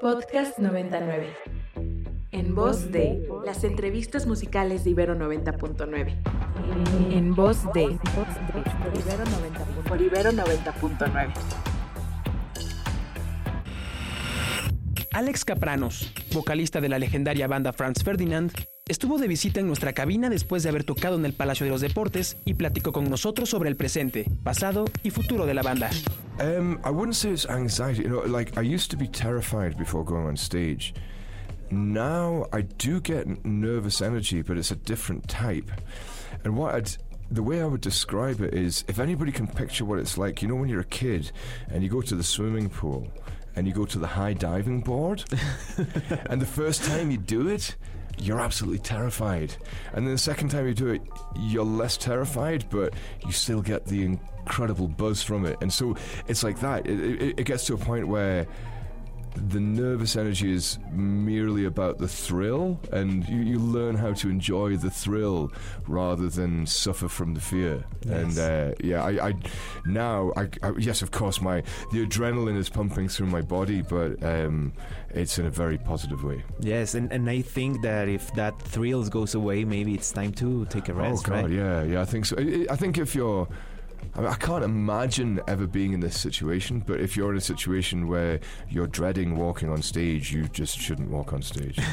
Podcast 99. En voz de las entrevistas musicales de Ibero 90.9. En voz de por Ibero 90.9. Alex Capranos, vocalista de la legendaria banda Franz Ferdinand, estuvo de visita en nuestra cabina después de haber tocado en el Palacio de los Deportes y platicó con nosotros sobre el presente, pasado y futuro de la banda. Um, I wouldn't say it's anxiety. You know, like I used to be terrified before going on stage. Now I do get nervous energy, but it's a different type. And what I'd the way I would describe it is if anybody can picture what it's like, you know, when you're a kid and you go to the swimming pool and you go to the high diving board, and the first time you do it, you're absolutely terrified. And then the second time you do it, you're less terrified, but you still get the incredible buzz from it. And so it's like that. It, it, it gets to a point where the nervous energy is merely about the thrill, and you, you learn how to enjoy the thrill rather than suffer from the fear. Yes. And uh, yeah, I, I now, I, I, yes, of course, my the adrenaline is pumping through my body, but um, it's in a very positive way. Yes, and, and I think that if that thrills goes away, maybe it's time to take a rest, oh God, right? yeah, yeah, I think so. I, I think if you're I, mean, I can't imagine ever being in this situation, but if you're in a situation where you're dreading walking on stage, you just shouldn't walk on stage.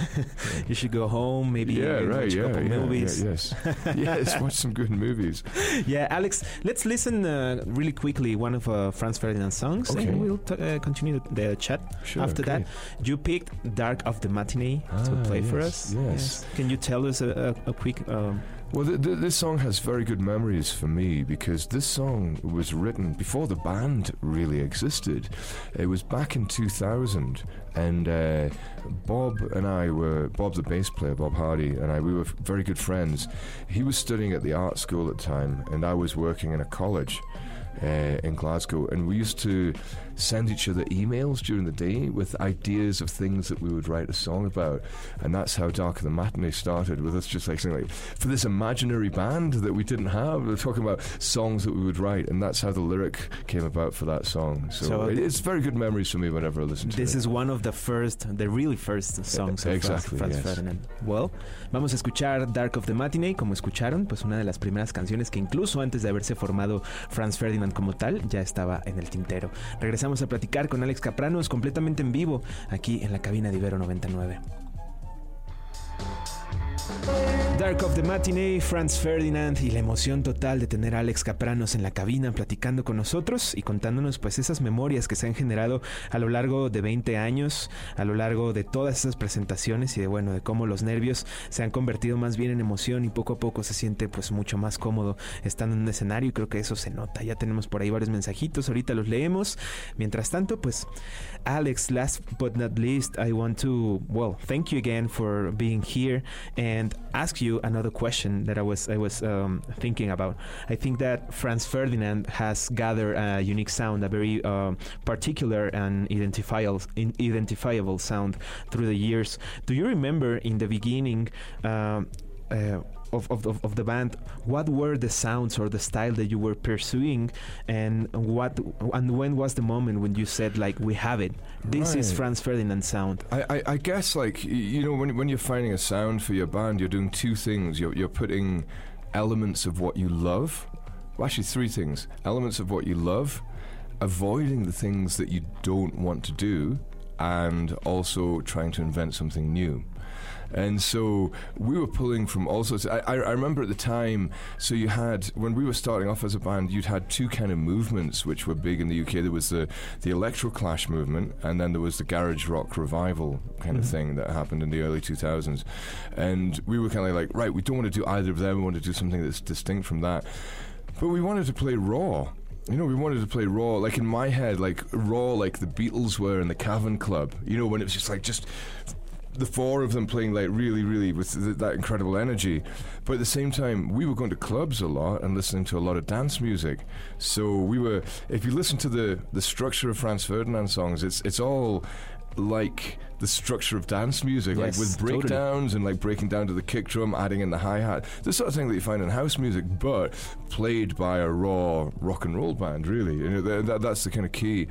You should go home, maybe yeah, watch right, a yeah, couple yeah, movies. yeah, yes, yes, watch some good movies. Yeah, Alex, let's listen uh, really quickly one of uh, Franz Ferdinand's songs, Okay. and we'll t- uh, continue the chat Sure, after okay. that. You picked "Dark of the Matinee" to Ah, play for yes, us. yes. Can you tell us a, a, a quick? Um, Well, th- th- this song has very good memories for me because this song was written before the band really existed. It was back in 2000, and uh, Bob and I were Bob, the bass player, Bob Hardy, and I. We were f- very good friends. He was studying at the art school at the time, and I was working in a college. Uh, in Glasgow, and we used to send each other emails during the day with ideas of things that we would write a song about, and that's how Dark of the Matinee started. With us just like saying, like, for this imaginary band that we didn't have, we're talking about songs that we would write, and that's how the lyric came about for that song. So, So- it, it's very good memories for me whenever I listen to This is one of the first, the really first songs of Franz- exactly, Franz yes. Ferdinand. Well, vamos a escuchar Dark of the Matinee, como escucharon, pues una de las primeras canciones que incluso antes de haberse formado Franz Ferdinand como tal, ya estaba en el tintero. Regresamos a platicar con Alex Capranos completamente en vivo, aquí en la cabina de Ibero 99. Dark of the Matinee, Franz Ferdinand y la emoción total de tener a Alex Capranos en la cabina platicando con nosotros y contándonos pues esas memorias que se han generado a lo largo de 20 años, a lo largo de todas esas presentaciones y de bueno, de cómo los nervios se han convertido más bien en emoción y poco a poco se siente pues mucho más cómodo estando en un escenario y creo que eso se nota. Ya tenemos por ahí varios mensajitos, ahorita los leemos. Mientras tanto, pues Alex, last but not least, I want to well, thank you again for being here and ask you another question that I was I was um, thinking about. I think that Franz Ferdinand has gathered a unique sound, a very um, particular and identifiable identifiable sound through the years. Do you remember in the beginning? Um, uh, of, of, of- of the band, what were the sounds or the style that you were pursuing, and what and when was the moment when you said like we have it? This is Franz Ferdinand sound. I, I, I guess like you know when when you're finding a sound for your band, you're doing two things. You're you're putting elements of what you love. Well, actually, three things: elements of what you love, avoiding the things that you don't want to do, and also trying to invent something new. And so we were pulling from all sorts. I, I remember at the time. So you had when we were starting off as a band, you'd had two kind of movements which were big in the UK. There was the the electro clash movement, and then there was the garage rock revival kind of mm-hmm. thing that happened in the early 2000s. And we were kind of like, right, we don't want to do either of them. We want to do something that's distinct from that. But we wanted to play raw. You know, we wanted to play raw, like in my head, like raw, like the Beatles were in the Cavern Club. You know, when it was just like just the four of them playing like really, really with th- that incredible energy. But at the same time, we were going to clubs a lot and listening to a lot of dance music. So we were, if you listen to the the structure of Franz Ferdinand songs, it's it's all like the structure of dance music, Yes, like with totally. breakdowns and like breaking down to the kick drum, adding in the hi hat. The sort of thing that you find in house music, but played by a raw rock and roll band. Really, you know, th- that, that's the kind of key.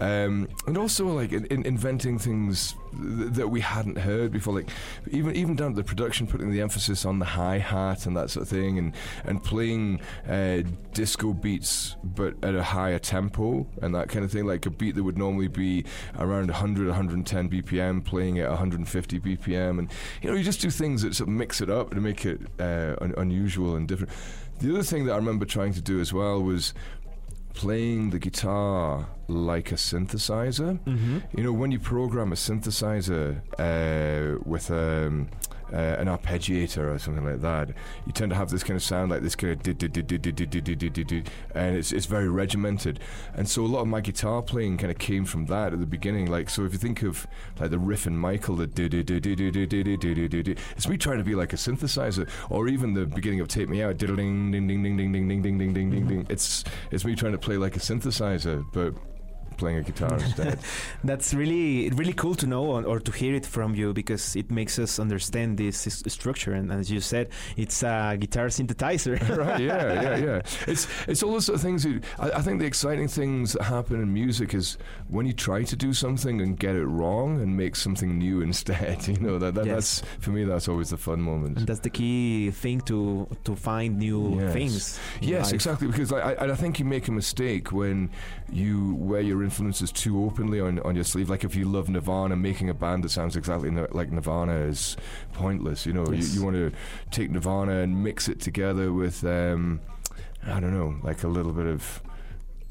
Um, and also like in, in inventing things th- that we hadn't heard before, like even even down to the production, putting the emphasis on the hi hat and that sort of thing, and and playing uh, disco beats but at a higher tempo and that kind of thing, like a beat that would normally be around 100, 110 BPM, playing at 150 BPM, and you know you just do things that sort of mix it up to make it uh, un- unusual and different. The other thing that I remember trying to do as well was playing the guitar like a synthesizer. Mm-hmm. You know, when you program a synthesizer uh, with um, uh, an arpeggiator or something like that, you tend to have this kind of sound like this kind of and it's it's very regimented. And so a lot of my guitar playing kind of came from that at the beginning. Like so, if you think of like the riff in Michael, the it's me trying to be like a synthesizer, or even the beginning of Take Me Out, ding ding ding ding ding ding ding ding ding ding ding. It's it's me trying to play like a synthesizer, but playing a guitar instead. That's really really cool to know or, or to hear it from you because it makes us understand this, structure. And as you said, it's a guitar synthesizer. right? Yeah, yeah, yeah. It's it's all those sort of things. You, I, I think the exciting things that happen in music is when you try to do something and get it wrong and make something new instead. You know that, that Yes. that's for me. That's always the fun And moment. that's the key thing to to find new Yes. things. Yes, life. exactly. Because I, I, I think you make a mistake when you wear your influences too openly on, on your sleeve. Like if you love Nirvana, making a band that sounds exactly like Nirvana is pointless. You know, Yes. you, you want to take Nirvana and mix it together with, um, I don't know, like a little bit of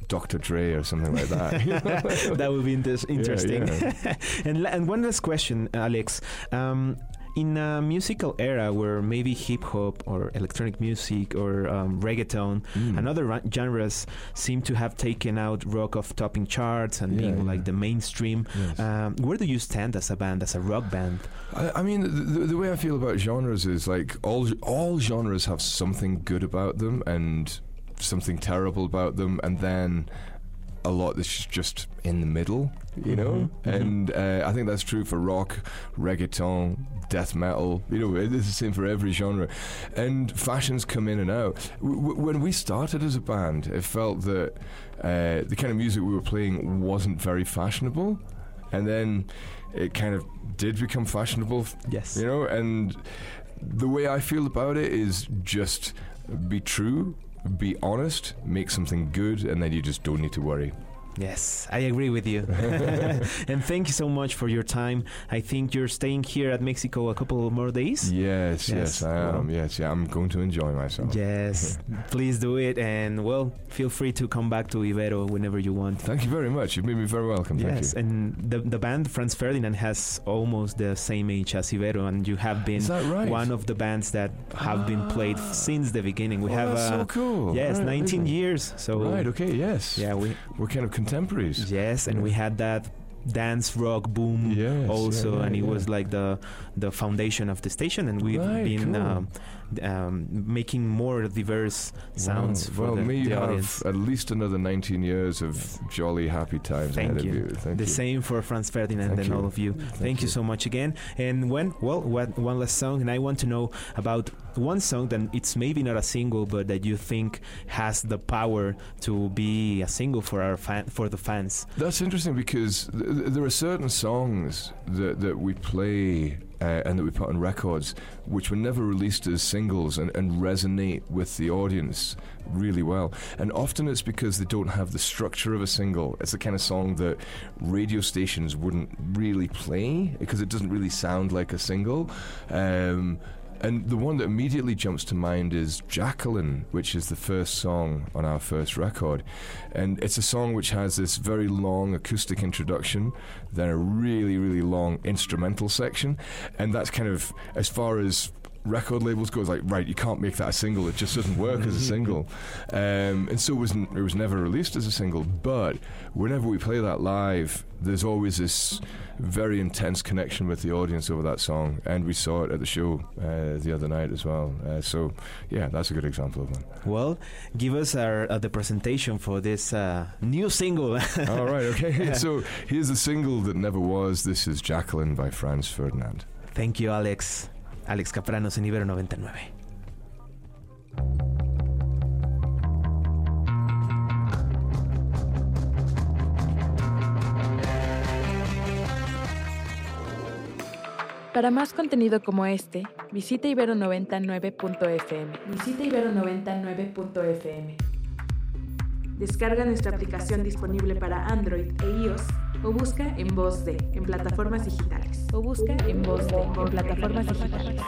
Dr. Dre or something like that. that would be inter- interesting. yeah. and la- and one last question, Alex. Um, in a musical era where maybe hip hop or electronic music or um, reggaeton Mm. and other ra- genres seem to have taken out rock of topping charts and Yeah, being like the mainstream, Yes. um, where do you stand as a band, as a rock band? I, I mean, the, the, the way I feel about genres is like all all genres have something good about them and something terrible about them, and then a lot that's just in the middle, you know. Mhm, mhm. And uh, I think that's true for rock, reggaeton, death metal. You know, it's the same for every genre. And fashions come in and out. W- w- when we started as a band, it felt that uh, the kind of music we were playing wasn't very fashionable, and then it kind of did become fashionable Yes. you know and the way i feel about it is just be true be honest make something good and then you just don't need to worry Yes, I agree with you. and thank you so much for your time. I think you're staying here at Mexico a couple more days. yes Yes, yes, i am well. yes yeah i'm going to enjoy myself Yes, please do it. And well, feel free to come back to Ibero whenever you want. thank you very much you've made me very welcome thank yes, you and the, the band Franz Ferdinand has almost the same age as Ibero, and you have been right one of the bands that have been played Ah. since the beginning. We oh, have that's uh, so cool yes, Right, 19 amazing. years. So right okay yes yeah, we we're kind of contemporaries. Yes, and we had that dance rock boom yes also yeah, and it yeah, was like the the foundation of the station and we've Right, been cool. um, um, making more diverse sounds Wow. for well the, may you the have audience at least another 19 years of jolly happy times Thank ahead you. of you thank the you same for Franz Ferdinand Thank and you. all of you. Thank, you you. so much again. And when, well, what, one last song, and I want to know about one song that it's maybe not a single, but that you think has the power to be a single for our fan, for the fans. That's interesting because th- th- there are certain songs that, that we play uh, and that we put on records which were never released as singles and, and resonate with the audience really well. And often it's because they don't have the structure of a single. It's the kind of song that radio stations wouldn't really play because it doesn't really sound like a single. Um, and the one that immediately jumps to mind is Jacqueline, which is the first song on our first record. And it's a song which has this very long acoustic introduction, then a really, really long instrumental section. And that's kind of, as far as record labels go like, right, you can't make that a single. It just doesn't work as a single, um, and so it was it was never released as a single. But whenever we play that live, there's always this very intense connection with the audience over that song, and we saw it at the show uh, the other night as well. Uh, so yeah, that's a good example of one. Well, give us our, uh, the presentation for this uh, new single. All right, okay. so here's a single that never was. This is Jacqueline by Franz Ferdinand. Thank you, Alex. Alex Capranos en Ibero 99. Para más contenido como este, visita ibero99.fm. Visita ibero99.fm. Descarga nuestra aplicación disponible para Android e iOS o busca en voz de en plataformas digitales. O busca en voz de en plataformas digitales.